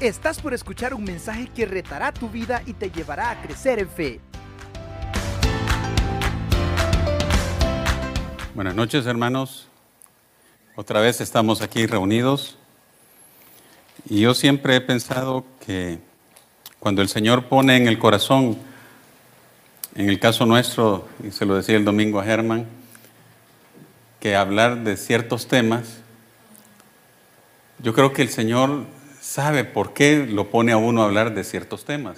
Estás por escuchar un mensaje que retará tu vida y te llevará a crecer en fe. Buenas noches hermanos. Otra vez estamos aquí reunidos. Y yo siempre he pensado que cuando el Señor pone en el corazón, en el caso nuestro, y se lo decía el domingo a Germán, que hablar de ciertos temas, yo creo que el Señor sabe por qué lo pone a uno a hablar de ciertos temas.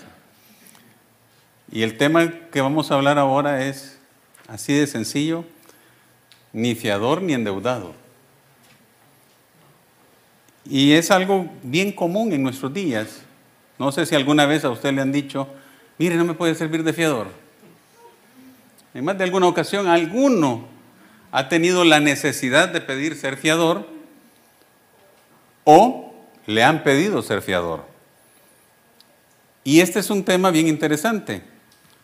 Y el tema que vamos a hablar ahora es así de sencillo, ni fiador ni endeudado. Y es algo bien común en nuestros días. No sé si alguna vez a usted le han dicho, mire, no me puede servir de fiador. En más de alguna ocasión, alguno ha tenido la necesidad de pedir ser fiador o le han pedido ser fiador. Y este es un tema bien interesante.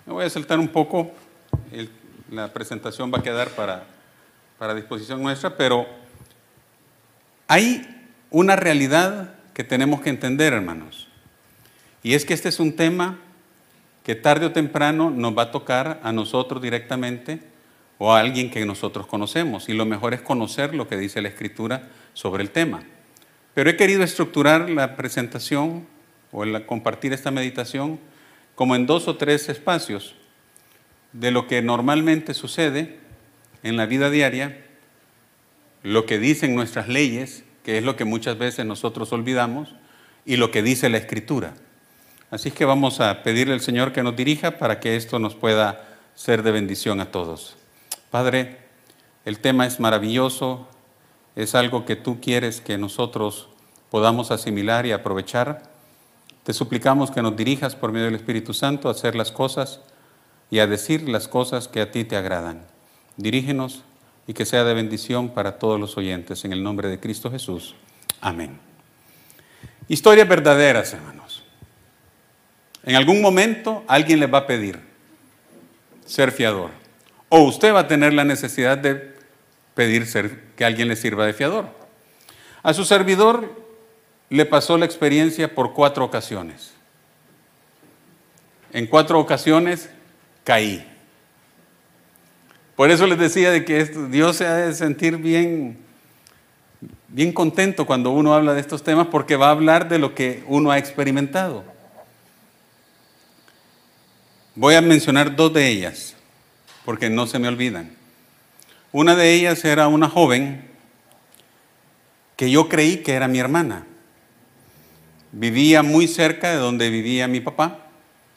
Me voy a saltar un poco, la presentación va a quedar para, para disposición nuestra, pero hay una realidad que tenemos que entender, hermanos. Y es que este es un tema que tarde o temprano nos va a tocar a nosotros directamente o a alguien que nosotros conocemos. Y lo mejor es conocer lo que dice la Escritura sobre el tema. Pero he querido estructurar la presentación o el compartir esta meditación como en dos o tres espacios de lo que normalmente sucede en la vida diaria, lo que dicen nuestras leyes que es lo que muchas veces nosotros olvidamos, y lo que dice la Escritura. Así que vamos a pedirle al Señor que nos dirija para que esto nos pueda ser de bendición a todos. Padre, el tema es maravilloso, es algo que tú quieres que nosotros podamos asimilar y aprovechar. Te suplicamos que nos dirijas por medio del Espíritu Santo a hacer las cosas y a decir las cosas que a ti te agradan. Dirígenos y que sea de bendición para todos los oyentes. En el nombre de Cristo Jesús. Amén. Historias verdaderas, hermanos. En algún momento alguien les va a pedir ser fiador. O usted va a tener la necesidad de pedir que alguien le sirva de fiador. A su servidor le pasó la experiencia por cuatro ocasiones. En cuatro ocasiones caí. Por eso les decía de que Dios se ha de sentir bien, bien contento cuando uno habla de estos temas porque va a hablar de lo que uno ha experimentado. Voy a mencionar dos de ellas porque no se me olvidan. Una de ellas era una joven que yo creí que era mi hermana. Vivía muy cerca de donde vivía mi papá.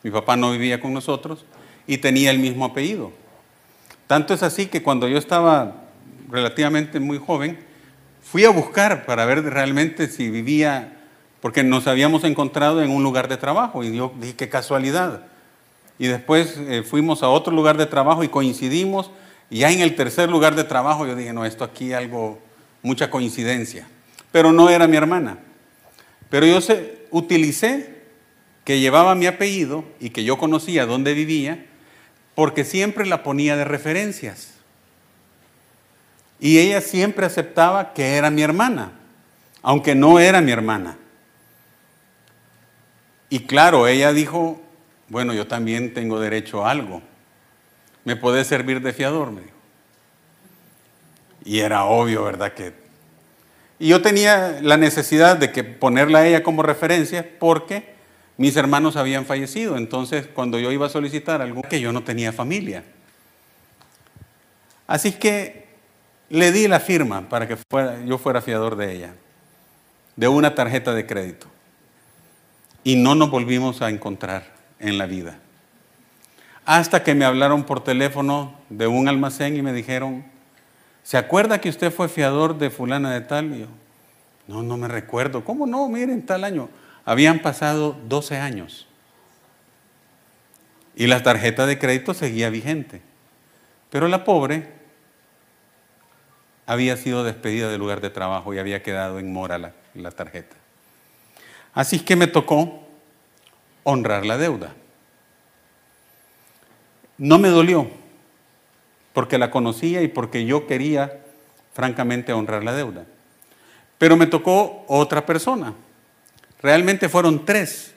Mi papá no vivía con nosotros y tenía el mismo apellido. Tanto es así que cuando yo estaba relativamente muy joven, fui a buscar para ver realmente si vivía, porque nos habíamos encontrado en un lugar de trabajo y yo dije, qué casualidad. Y después eh, fuimos a otro lugar de trabajo y coincidimos. Y ya en el tercer lugar de trabajo yo dije, no, esto aquí algo, mucha coincidencia. Pero no era mi hermana. Pero yo se, utilicé que llevaba mi apellido y que yo conocía dónde vivía porque siempre la ponía de referencias. Y ella siempre aceptaba que era mi hermana, aunque no era mi hermana. Y claro, ella dijo, bueno, yo también tengo derecho a algo. ¿Me puede servir de fiador? Me dijo. Y era obvio, ¿verdad? Que... Y yo tenía la necesidad de que ponerla a ella como referencia porque mis hermanos habían fallecido, entonces cuando yo iba a solicitar algo, que yo no tenía familia. Así que le di la firma para que fuera, yo fuera fiador de ella, de una tarjeta de crédito. Y no nos volvimos a encontrar en la vida. Hasta que me hablaron por teléfono de un almacén y me dijeron, ¿se acuerda que usted fue fiador de fulana de tal? Y yo, no, no me recuerdo. ¿Cómo no? Miren, tal año. Habían pasado 12 años y la tarjeta de crédito seguía vigente. Pero la pobre había sido despedida del lugar de trabajo y había quedado en mora la, la tarjeta. Así que me tocó honrar la deuda. No me dolió, porque la conocía y porque yo quería, francamente, honrar la deuda. Pero me tocó otra persona Realmente fueron tres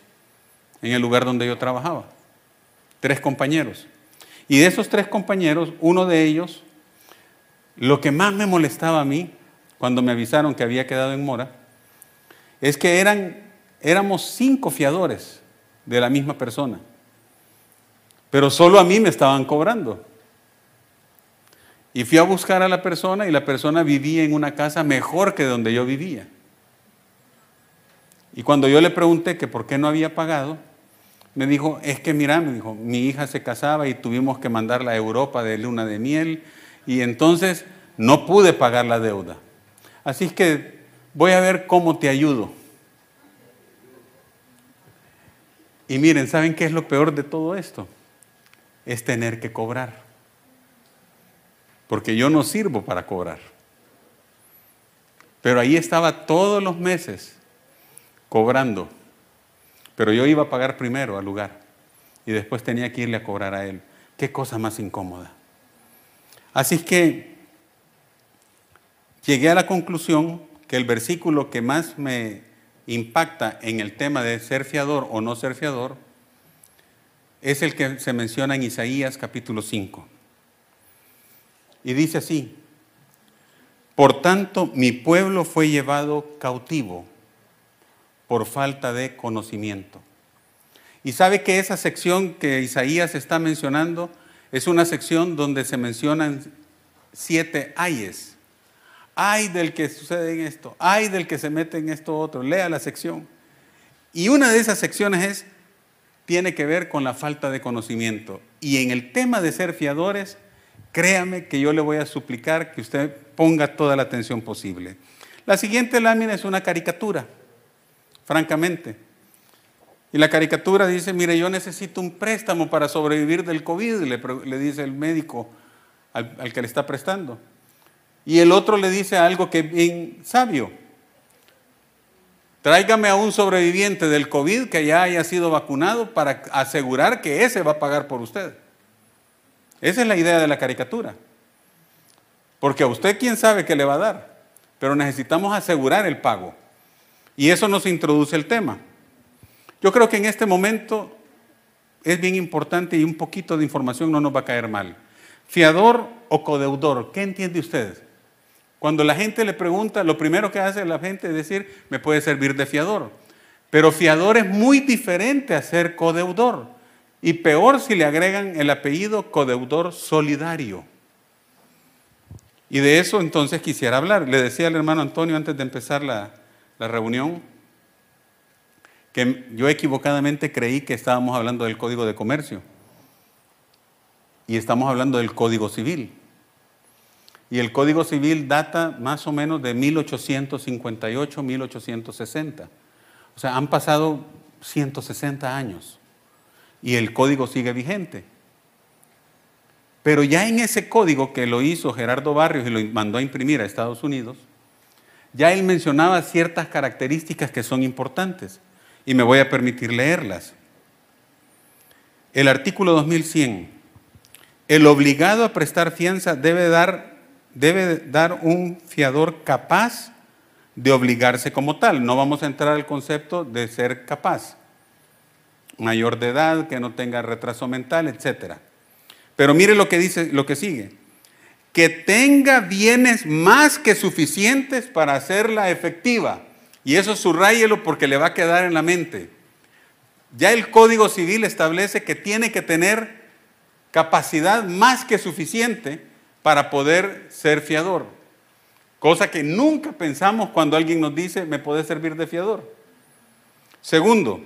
en el lugar donde yo trabajaba, tres compañeros. Y de esos tres compañeros, uno de ellos, lo que más me molestaba a mí, cuando me avisaron que había quedado en mora, es que eran, éramos cinco fiadores de la misma persona, pero solo a mí me estaban cobrando. Y fui a buscar a la persona y la persona vivía en una casa mejor que donde yo vivía. Y cuando yo le pregunté que por qué no había pagado, me dijo, es que mira, me dijo, mi hija se casaba y tuvimos que mandarla a Europa de luna de miel y entonces no pude pagar la deuda. Así es que voy a ver cómo te ayudo. Y miren, ¿saben qué es lo peor de todo esto? Es tener que cobrar. Porque yo no sirvo para cobrar. Pero ahí estaba todos los meses cobrando. Pero yo iba a pagar primero al lugar y después tenía que irle a cobrar a él. Qué cosa más incómoda. Así es que llegué a la conclusión que el versículo que más me impacta en el tema de ser fiador o no ser fiador es el que se menciona en Isaías capítulo 5. Y dice así, por tanto mi pueblo fue llevado cautivo por falta de conocimiento. Y sabe que esa sección que Isaías está mencionando es una sección donde se mencionan siete ayes. Ay del que sucede en esto, ay del que se mete en esto otro. Lea la sección. Y una de esas secciones es, tiene que ver con la falta de conocimiento. Y en el tema de ser fiadores, créame que yo le voy a suplicar que usted ponga toda la atención posible. La siguiente lámina es una caricatura francamente. Y la caricatura dice, mire, yo necesito un préstamo para sobrevivir del COVID, le, dice el médico al, al, que le está prestando. Y el otro le dice algo que es bien sabio. Tráigame a un sobreviviente del COVID que ya haya sido vacunado para asegurar que ese va a pagar por usted. Esa es la idea de la caricatura. Porque a usted quién sabe qué le va a dar, pero necesitamos asegurar el pago. Y eso nos introduce el tema. Yo creo que en este momento es bien importante y un poquito de información no nos va a caer mal. Fiador o codeudor, ¿qué entiende usted? Cuando la gente le pregunta, lo primero que hace la gente es decir, me puede servir de fiador. Pero fiador es muy diferente a ser codeudor. Y peor si le agregan el apellido codeudor solidario. Y de eso entonces quisiera hablar. Le decía al hermano Antonio antes de empezar la, la reunión que yo equivocadamente creí que estábamos hablando del Código de Comercio y estamos hablando del Código Civil. Y el Código Civil data más o menos de 1858, 1860. O sea, han pasado 160 años y el código sigue vigente. Pero ya en ese código que lo hizo Gerardo Barrios y lo mandó a imprimir a Estados Unidos, ya él mencionaba ciertas características que son importantes y me voy a permitir leerlas. El artículo 2100. El obligado a prestar fianza debe dar, debe dar un fiador capaz de obligarse como tal. No vamos a entrar al concepto de ser capaz. Mayor de edad, que no tenga retraso mental, etc. Pero mire lo que dice, lo que sigue que tenga bienes más que suficientes para hacerla efectiva. Y eso subrayelo porque le va a quedar en la mente. Ya el Código Civil establece que tiene que tener capacidad más que suficiente para poder ser fiador. Cosa que nunca pensamos cuando alguien nos dice, me puede servir de fiador. Segundo,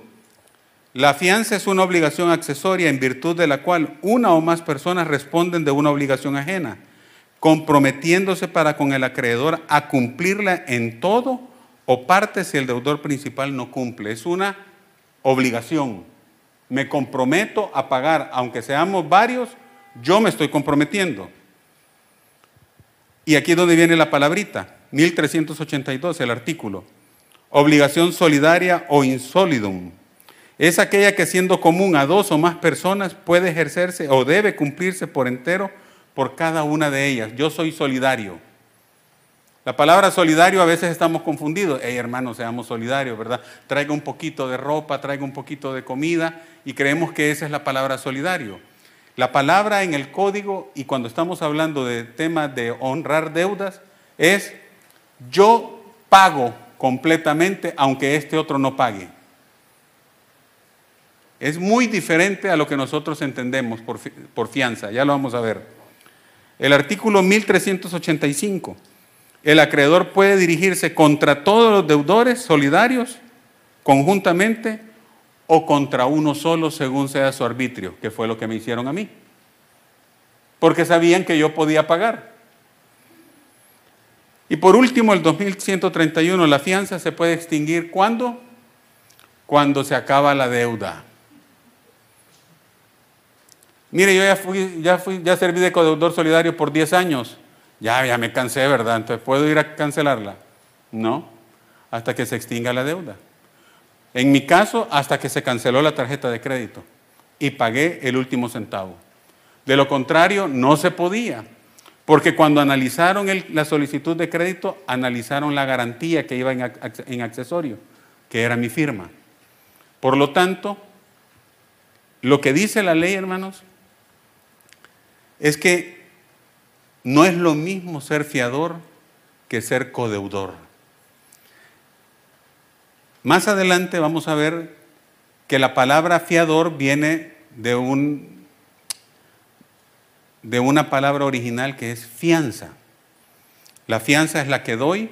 la fianza es una obligación accesoria en virtud de la cual una o más personas responden de una obligación ajena comprometiéndose para con el acreedor a cumplirla en todo o parte si el deudor principal no cumple. Es una obligación. Me comprometo a pagar, aunque seamos varios, yo me estoy comprometiendo. Y aquí es donde viene la palabrita, 1382, el artículo. Obligación solidaria o insolidum. Es aquella que siendo común a dos o más personas puede ejercerse o debe cumplirse por entero por cada una de ellas. Yo soy solidario. La palabra solidario a veces estamos confundidos. Hey, hermanos, seamos solidarios, ¿verdad? Traiga un poquito de ropa, traiga un poquito de comida y creemos que esa es la palabra solidario. La palabra en el código y cuando estamos hablando de temas de honrar deudas es yo pago completamente aunque este otro no pague. Es muy diferente a lo que nosotros entendemos por, por fianza, ya lo vamos a ver. El artículo 1385 el acreedor puede dirigirse contra todos los deudores solidarios conjuntamente o contra uno solo según sea su arbitrio, que fue lo que me hicieron a mí. Porque sabían que yo podía pagar. Y por último, el 2131, la fianza se puede extinguir ¿cuándo? Cuando se acaba la deuda. Mire, yo ya fui, ya fui, ya serví de codeudor solidario por 10 años. Ya, ya me cansé, ¿verdad? Entonces, ¿puedo ir a cancelarla? No, hasta que se extinga la deuda. En mi caso, hasta que se canceló la tarjeta de crédito y pagué el último centavo. De lo contrario, no se podía, porque cuando analizaron la solicitud de crédito, analizaron la garantía que iba en, en accesorio, que era mi firma. Por lo tanto, lo que dice la ley, hermanos, es que no es lo mismo ser fiador que ser codeudor. Más adelante vamos a ver que la palabra fiador viene de, un, de una palabra original que es fianza. La fianza es la que doy,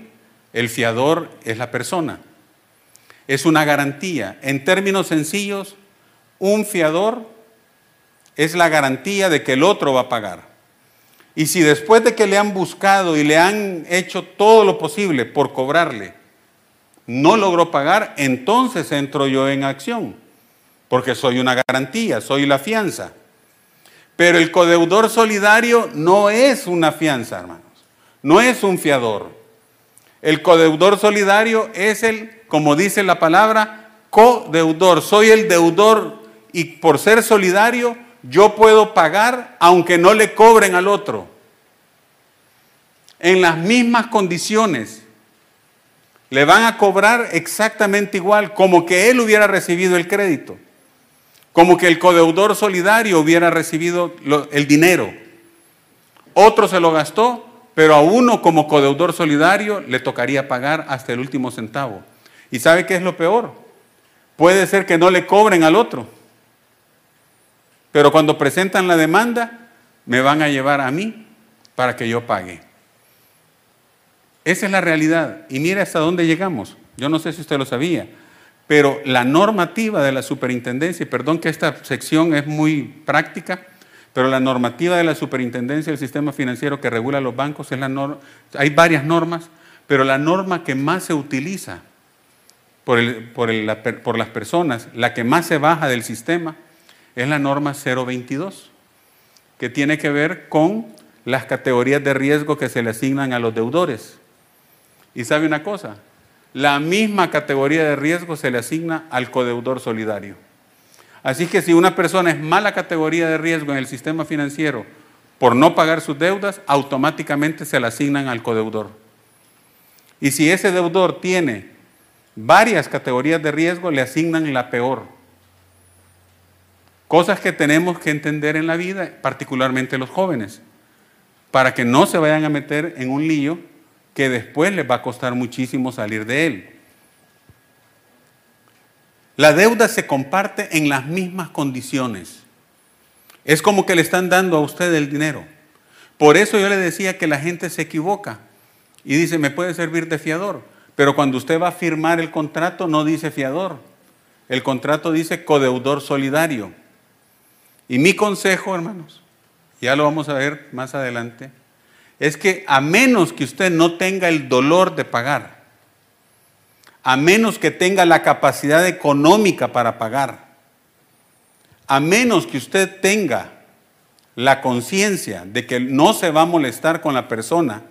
el fiador es la persona. Es una garantía. En términos sencillos, un fiador es la garantía de que el otro va a pagar. Y si después de que le han buscado y le han hecho todo lo posible por cobrarle, no logró pagar, entonces entro yo en acción, porque soy una garantía, soy la fianza. Pero el codeudor solidario no es una fianza, hermanos, no es un fiador. El codeudor solidario es el, como dice la palabra, codeudor. Soy el deudor y por ser solidario yo puedo pagar aunque no le cobren al otro. En las mismas condiciones. Le van a cobrar exactamente igual, como que él hubiera recibido el crédito, como que el codeudor solidario hubiera recibido el dinero. Otro se lo gastó, pero a uno como codeudor solidario le tocaría pagar hasta el último centavo. ¿Y sabe qué es lo peor? Puede ser que no le cobren al otro. Pero cuando presentan la demanda, me van a llevar a mí para que yo pague. Esa es la realidad. Y mire hasta dónde llegamos. Yo no sé si usted lo sabía, pero la normativa de la superintendencia, y perdón que esta sección es muy práctica, pero la normativa de la superintendencia del sistema financiero que regula los bancos es la norma, hay varias normas, pero la norma que más se utiliza por, por las personas, la que más se baja del sistema, es la norma 022, que tiene que ver con las categorías de riesgo que se le asignan a los deudores. Y sabe una cosa, la misma categoría de riesgo se le asigna al codeudor solidario. Así que si una persona es mala categoría de riesgo en el sistema financiero por no pagar sus deudas, automáticamente se le asignan al codeudor. Y si ese deudor tiene varias categorías de riesgo, le asignan la peor. Cosas que tenemos que entender en la vida, particularmente los jóvenes, para que no se vayan a meter en un lío que después les va a costar muchísimo salir de él. La deuda se comparte en las mismas condiciones. Es como que le están dando a usted el dinero. Por eso yo le decía que la gente se equivoca y dice, me puede servir de fiador. Pero cuando usted va a firmar el contrato no dice fiador. El contrato dice codeudor solidario. Y mi consejo, hermanos, ya lo vamos a ver más adelante, es que a menos que usted no tenga el dolor de pagar, a menos que tenga la capacidad económica para pagar, a menos que usted tenga la conciencia de que no se va a molestar con la persona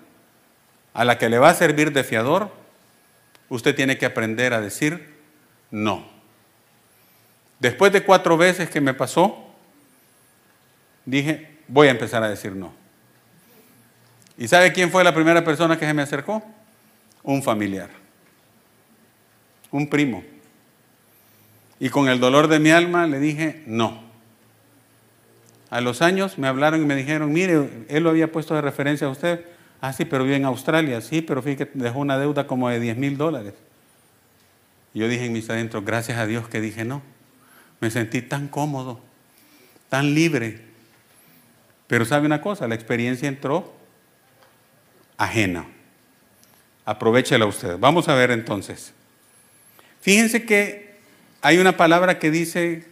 a la que le va a servir de fiador, usted tiene que aprender a decir no. Después de cuatro veces que me pasó, dije, voy a empezar a decir no. ¿Y sabe quién fue la primera persona que se me acercó? Un familiar, un primo. Y con el dolor de mi alma le dije, no. A los años me hablaron y me dijeron, mire, él lo había puesto de referencia a usted. Ah, sí, pero vive en Australia. Sí, pero fíjate dejó una deuda como de 10 mil dólares. Yo dije en mis adentros, gracias a Dios que dije no. Me sentí tan cómodo, tan libre. Pero sabe una cosa, la experiencia entró ajena. Aprovechela usted. Vamos a ver entonces. Fíjense que hay una palabra que dice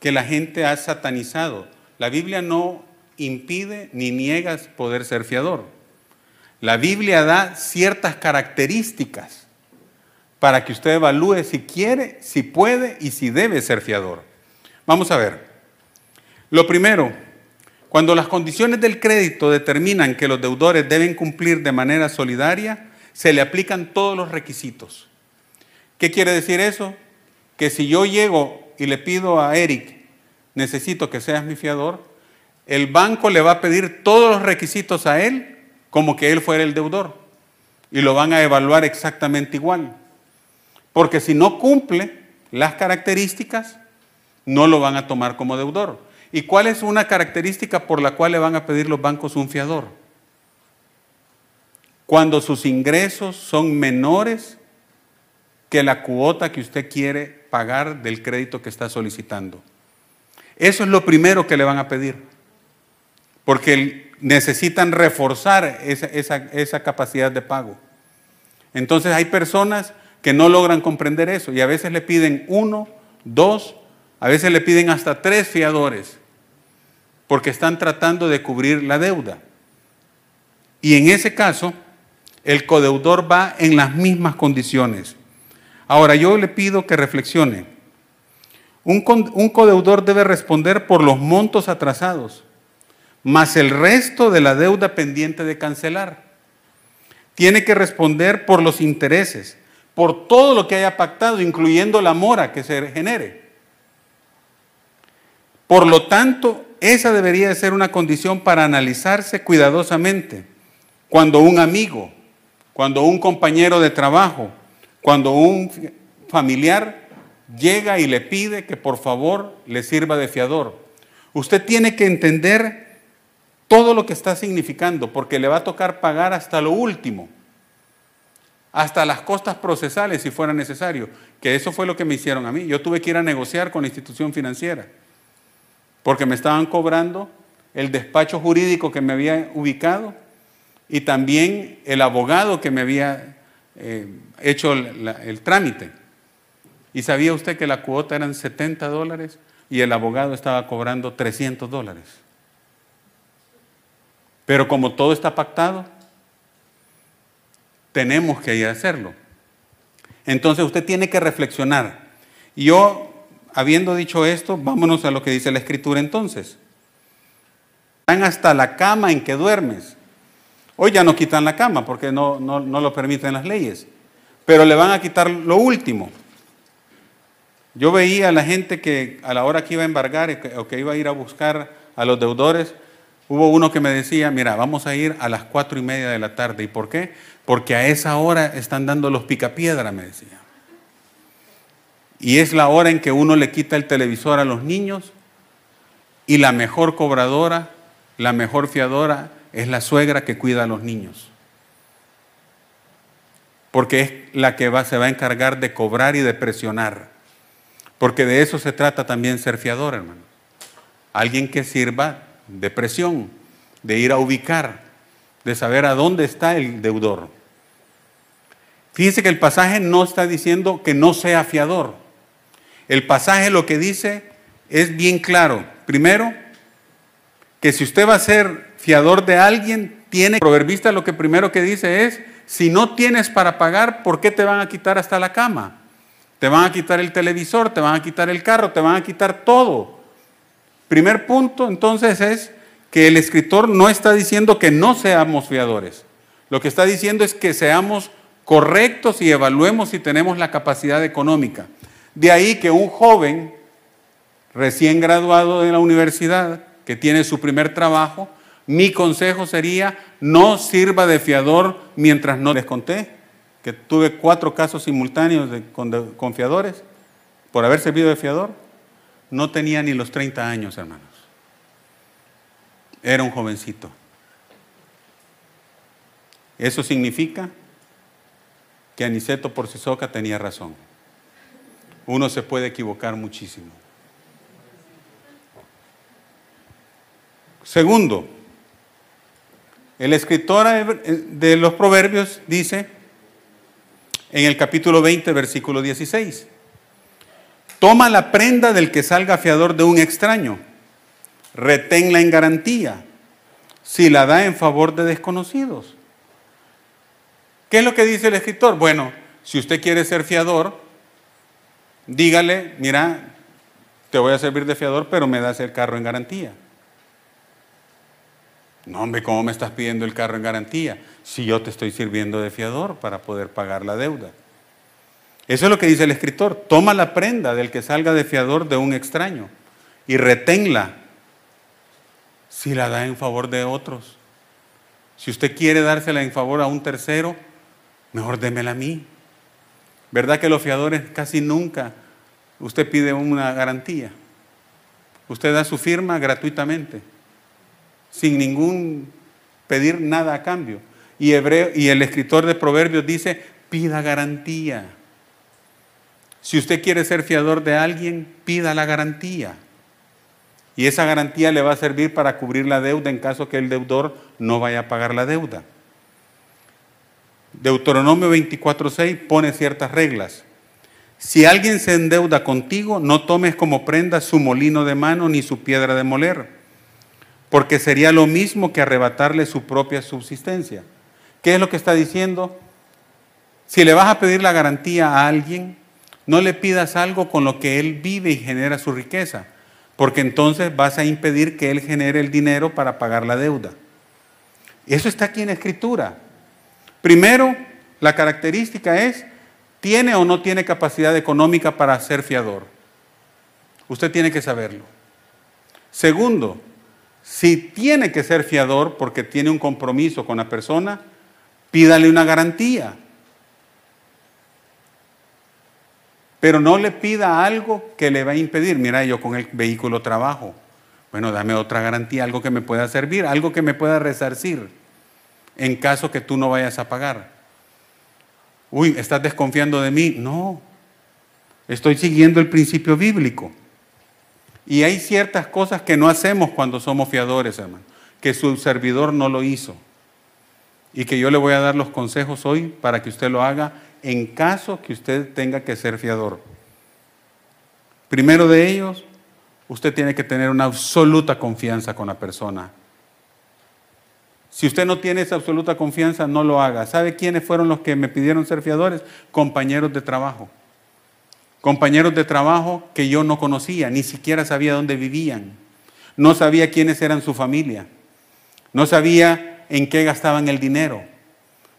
que la gente ha satanizado. La Biblia no impide ni niega poder ser fiador. La Biblia da ciertas características para que usted evalúe si quiere, si puede y si debe ser fiador. Vamos a ver. Lo primero, cuando las condiciones del crédito determinan que los deudores deben cumplir de manera solidaria, se le aplican todos los requisitos. ¿Qué quiere decir eso? Que si yo llego y le pido a Eric, necesito que seas mi fiador, el banco le va a pedir todos los requisitos a él como que él fuera el deudor y lo van a evaluar exactamente igual. Porque si no cumple las características, no lo van a tomar como deudor. ¿Y cuál es una característica por la cual le van a pedir los bancos un fiador? Cuando sus ingresos son menores que la cuota que usted quiere pagar del crédito que está solicitando. Eso es lo primero que le van a pedir, porque necesitan reforzar esa, capacidad de pago. Entonces hay personas que no logran comprender eso y a veces le piden uno, dos, a veces le piden hasta tres fiadores porque están tratando de cubrir la deuda. Y en ese caso, el codeudor va en las mismas condiciones. Ahora yo le pido que reflexione. Un, codeudor debe responder por los montos atrasados, más el resto de la deuda pendiente de cancelar. Tiene que responder por los intereses, por todo lo que haya pactado, incluyendo la mora que se genere. Por lo tanto, esa debería de ser una condición para analizarse cuidadosamente. Cuando un amigo, cuando un compañero de trabajo, cuando un familiar llega y le pide que por favor le sirva de fiador. Usted tiene que entender todo lo que está significando, porque le va a tocar pagar hasta lo último hasta las costas procesales si fuera necesario, que eso fue lo que me hicieron a mí. Yo tuve que ir a negociar con la institución financiera, porque me estaban cobrando el despacho jurídico que me había ubicado y también el abogado que me había eh, hecho el, el trámite. Y sabía usted que la cuota eran 70 dólares y el abogado estaba cobrando 300 dólares. Pero como todo está pactado, tenemos que ir a hacerlo. Entonces usted tiene que reflexionar. Yo, habiendo dicho esto, vámonos a lo que dice la escritura entonces. Van hasta la cama en que duermes. Hoy ya no quitan la cama porque no, no, no lo permiten las leyes, pero le van a quitar lo último. Yo veía a la gente que a la hora que iba a embargar o que iba a ir a buscar a los deudores, hubo uno que me decía, mira, vamos a ir a las cuatro y media de la tarde. ¿Y por qué? porque a esa hora están dando los picapiedra, me decía. Y es la hora en que uno le quita el televisor a los niños y la mejor cobradora, la mejor fiadora es la suegra que cuida a los niños. Porque es la que va, se va a encargar de cobrar y de presionar. Porque de eso se trata también ser fiador, hermano. Alguien que sirva de presión, de ir a ubicar, de saber a dónde está el deudor. Fíjense que el pasaje no está diciendo que no sea fiador. El pasaje lo que dice es bien claro. Primero, que si usted va a ser fiador de alguien, tiene, proverbista lo que primero que dice es, si no tienes para pagar, ¿por qué te van a quitar hasta la cama? Te van a quitar el televisor, te van a quitar el carro, te van a quitar todo. Primer punto entonces es que el escritor no está diciendo que no seamos fiadores. Lo que está diciendo es que seamos correctos y evaluemos si tenemos la capacidad económica. De ahí que un joven recién graduado de la universidad, que tiene su primer trabajo, Mi consejo sería, no sirva de fiador mientras no les conté que tuve cuatro casos simultáneos de, con, fiadores por haber servido de fiador. No tenía ni los 30 años, hermanos. Era un jovencito. Eso significa que Aniceto por Sisoca tenía razón. Uno se puede equivocar muchísimo. Segundo, el escritor de los proverbios dice en el capítulo 20, versículo 16, toma la prenda del que salga fiador de un extraño, reténla en garantía, si la da en favor de desconocidos. ¿Qué es lo que dice el escritor? Bueno, si usted quiere ser fiador, dígale, mira, te voy a servir de fiador, pero me das el carro en garantía. No, hombre, ¿cómo me estás pidiendo el carro en garantía? Si yo te estoy sirviendo de fiador para poder pagar la deuda. Eso es lo que dice el escritor. Toma la prenda del que salga de fiador de un extraño y reténla si la da en favor de otros. Si usted quiere dársela en favor a un tercero, mejor démela a mí. ¿Verdad que los fiadores casi nunca usted pide una garantía? Usted da su firma gratuitamente, sin ningún pedir nada a cambio. Y, hebreo, y el escritor de Proverbios dice, pida garantía. Si usted quiere ser fiador de alguien, pida la garantía. Y esa garantía le va a servir para cubrir la deuda en caso que el deudor no vaya a pagar la deuda. Deuteronomio 24:6 pone ciertas reglas. Si alguien se endeuda contigo, no tomes como prenda su molino de mano ni su piedra de moler, porque sería lo mismo que arrebatarle su propia subsistencia. ¿Qué es lo que está diciendo? Si le vas a pedir la garantía a alguien, no le pidas algo con lo que él vive y genera su riqueza, porque entonces vas a impedir que él genere el dinero para pagar la deuda. Eso está aquí en escritura. Primero, la característica es, ¿tiene o no tiene capacidad económica para ser fiador? Usted tiene que saberlo. Segundo, si tiene que ser fiador porque tiene un compromiso con la persona, pídale una garantía. Pero no le pida algo que le va a impedir. Mira, yo con el vehículo trabajo. Bueno, dame otra garantía, algo que me pueda servir, algo que me pueda resarcir en caso que tú no vayas a pagar. Uy, ¿estás desconfiando de mí? No, estoy siguiendo el principio bíblico. Y hay ciertas cosas que no hacemos cuando somos fiadores, hermano, que su servidor no lo hizo. Y que yo le voy a dar los consejos hoy para que usted lo haga en caso que usted tenga que ser fiador. Primero de ellos, usted tiene que tener una absoluta confianza con la persona si usted no tiene esa absoluta confianza, no lo haga. ¿Sabe quiénes fueron los que me pidieron ser fiadores? Compañeros de trabajo. Compañeros de trabajo que yo no conocía, ni siquiera sabía dónde vivían. No sabía quiénes eran su familia. No sabía en qué gastaban el dinero.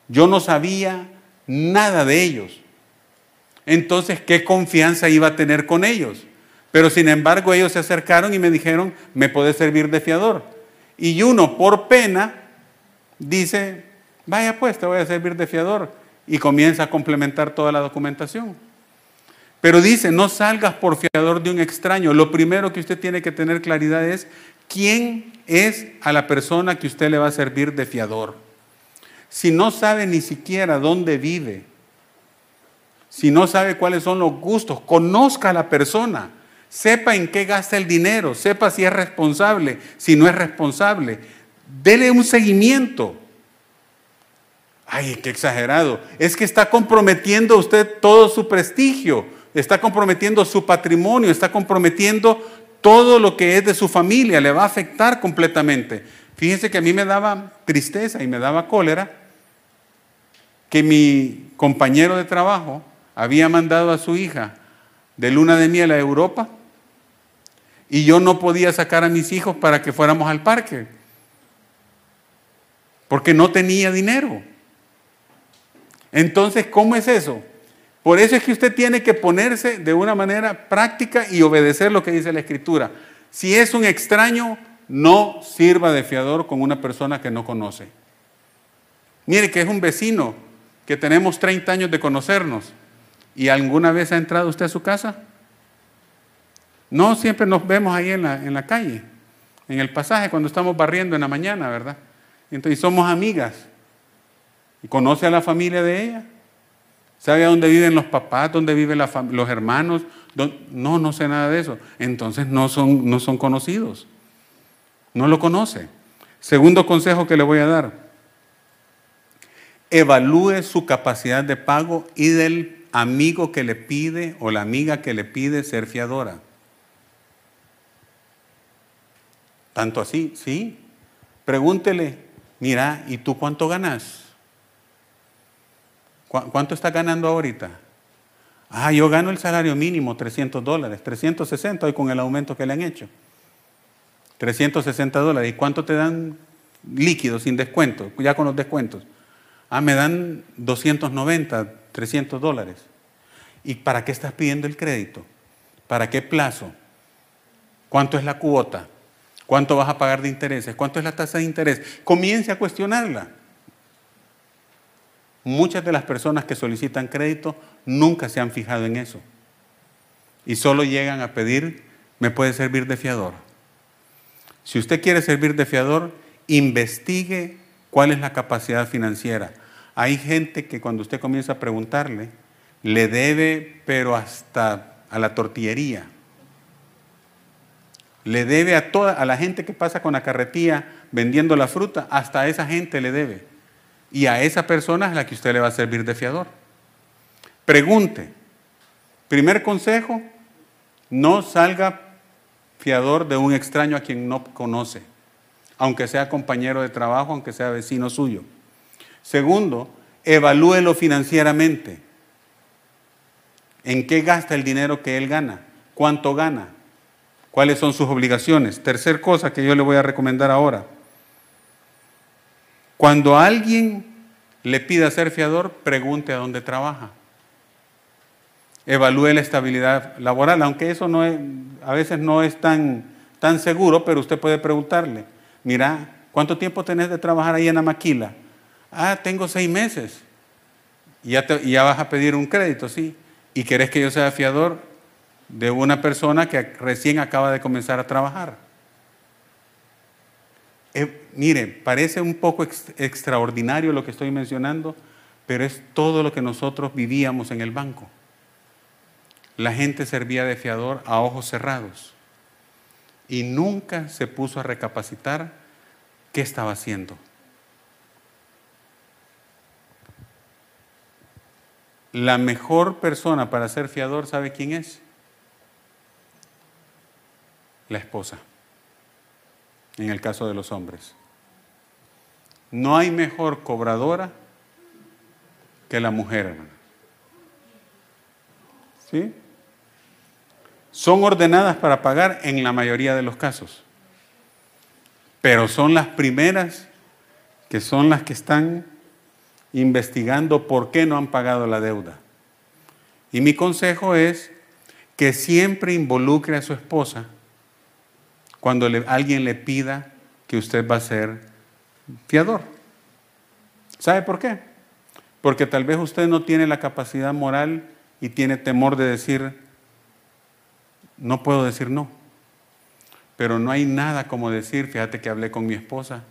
Yo no sabía nada de ellos. Entonces, ¿qué confianza iba a tener con ellos? Pero sin embargo, ellos se acercaron y me dijeron, me puede servir de fiador. Y uno, por pena, dice, vaya pues, te voy a servir de fiador. Y comienza a complementar toda la documentación. Pero dice, no salgas por fiador de un extraño. Lo primero que usted tiene que tener claridad es quién es a la persona que usted le va a servir de fiador. Si no sabe ni siquiera dónde vive, si no sabe cuáles son los gustos, conozca a la persona, sepa en qué gasta el dinero, sepa si es responsable, si no es responsable, Dele un seguimiento. Ay, qué exagerado. Es que está comprometiendo usted todo su prestigio, está comprometiendo su patrimonio, está comprometiendo todo lo que es de su familia, le va a afectar completamente. Fíjense que a mí me daba tristeza y me daba cólera que mi compañero de trabajo había mandado a su hija de luna de miel a Europa y yo no podía sacar a mis hijos para que fuéramos al parque porque no tenía dinero. Entonces, ¿cómo es eso? Por eso es que usted tiene que ponerse de una manera práctica y obedecer lo que dice la Escritura. Si es un extraño, no sirva de fiador con una persona que no conoce. Mire que es un vecino que tenemos 30 años de conocernos. ¿Y alguna vez ha entrado usted a su casa? No siempre nos vemos ahí en la, en la calle, en el pasaje, cuando estamos barriendo en la mañana, ¿verdad? Entonces somos amigas. ¿Y conoce a la familia de ella? ¿Sabe a dónde viven los papás, dónde viven los hermanos? No, no sé nada de eso. Entonces no son, no son conocidos. No lo conoce. Segundo consejo que le voy a dar. Evalúe su capacidad de pago y del amigo que le pide o la amiga que le pide ser fiadora. Tanto así, sí. Pregúntele, mira, ¿y tú cuánto ganas? ¿Cuánto está ganando ahorita? Ah, yo gano el salario mínimo, 300 dólares, 360 hoy con el aumento que le han hecho. 360 dólares. ¿Y cuánto te dan líquidos sin descuento? Ya con los descuentos. Ah, me dan 290, 300 dólares. ¿Y para qué estás pidiendo el crédito? ¿Para qué plazo? ¿Cuánto es la cuota? ¿Cuánto vas a pagar de intereses? ¿Cuánto es la tasa de interés? Comience a cuestionarla. Muchas de las personas que solicitan crédito nunca se han fijado en eso. Y solo llegan a pedir, ¿me puede servir de fiador? Si usted quiere servir de fiador, investigue cuál es la capacidad financiera. Hay gente que cuando usted comienza a preguntarle, le debe, pero hasta a la tortillería. Le debe a toda a la gente que pasa con la carretilla vendiendo la fruta, hasta a esa gente le debe. Y a esa persona es la que usted le va a servir de fiador. Pregunte. Primer consejo, no salga fiador de un extraño a quien no conoce, aunque sea compañero de trabajo, aunque sea vecino suyo. Segundo, evalúelo financieramente. ¿En qué gasta el dinero que él gana? ¿Cuánto gana? ¿Cuáles son sus obligaciones? Tercer cosa que yo le voy a recomendar ahora. Cuando alguien le pida ser fiador, pregunte a dónde trabaja. Evalúe la estabilidad laboral, aunque eso no a veces no es tan, tan seguro, pero usted puede preguntarle, mira, ¿cuánto tiempo tenés de trabajar ahí en la maquila? Ah, tengo seis meses. Y ya, y ya vas a pedir un crédito, sí. ¿Y querés que yo sea fiador de una persona que recién acaba de comenzar a trabajar? Eh, mire, parece un poco extraordinario lo que estoy mencionando, pero es todo lo que nosotros vivíamos en el banco. La gente servía de fiador a ojos cerrados y nunca se puso a recapacitar qué estaba haciendo. La mejor persona para ser fiador, ¿sabe quién es? La esposa en el caso de los hombres. No hay mejor cobradora que la mujer, ¿Sí? Son ordenadas para pagar en la mayoría de los casos, pero son las primeras que son las que están investigando por qué no han pagado la deuda. Y mi consejo es que siempre involucre a su esposa cuando alguien le pida que usted va a ser fiador. ¿Sabe por qué? Porque tal vez usted no tiene la capacidad moral y tiene temor de decir, no puedo decir no. Pero no hay nada como decir, fíjate que hablé con mi esposa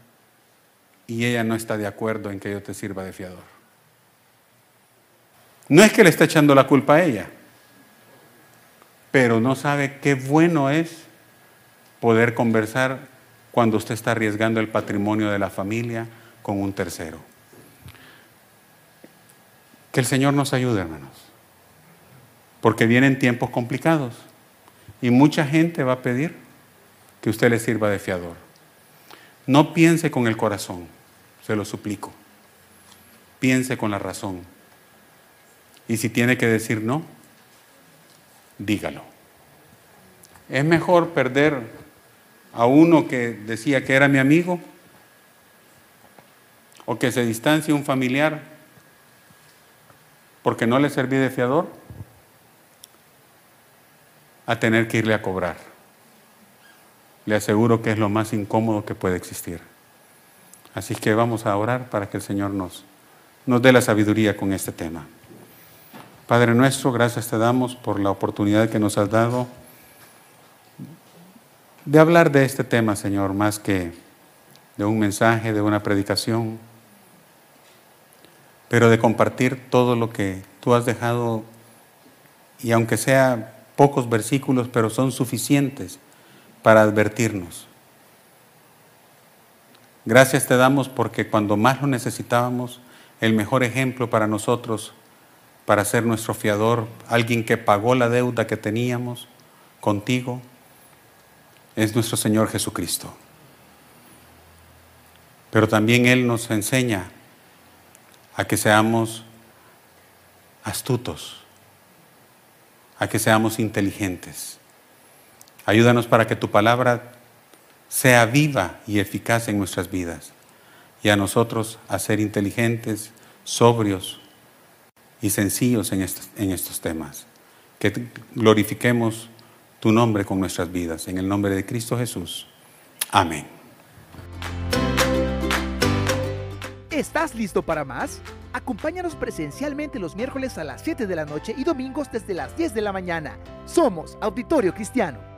y ella no está de acuerdo en que yo te sirva de fiador. No es que le esté echando la culpa a ella, pero no sabe qué bueno es poder conversar cuando usted está arriesgando el patrimonio de la familia con un tercero. Que el Señor nos ayude, hermanos, porque vienen tiempos complicados y mucha gente va a pedir que usted le sirva de fiador. No piense con el corazón, se lo suplico. Piense con la razón. Y si tiene que decir no, dígalo. Es mejor perder a uno que decía que era mi amigo o que se distancie un familiar porque no le serví de fiador a tener que irle a cobrar. le aseguro que es lo más incómodo que puede existir. Así que vamos a orar para que el Señor nos, nos dé la sabiduría con este tema. Padre nuestro, gracias te damos por la oportunidad que nos has dado de hablar de este tema, Señor, más que de un mensaje, de una predicación, pero de compartir todo lo que tú has dejado, y aunque sea pocos versículos, pero son suficientes para advertirnos. Gracias te damos porque cuando más lo necesitábamos, el mejor ejemplo para nosotros para ser nuestro fiador, alguien que pagó la deuda que teníamos contigo, es nuestro Señor Jesucristo. Pero también Él nos enseña a que seamos astutos, a que seamos inteligentes. Ayúdanos para que tu palabra sea viva y eficaz en nuestras vidas y a nosotros a ser inteligentes, sobrios, y sencillos en estos, en estos temas. Que glorifiquemos tu nombre con nuestras vidas. En el nombre de Cristo Jesús. Amén. ¿Estás listo para más? Acompáñanos presencialmente los miércoles a las 7 de la noche y domingos desde las 10 de la mañana. Somos Auditorio Cristiano.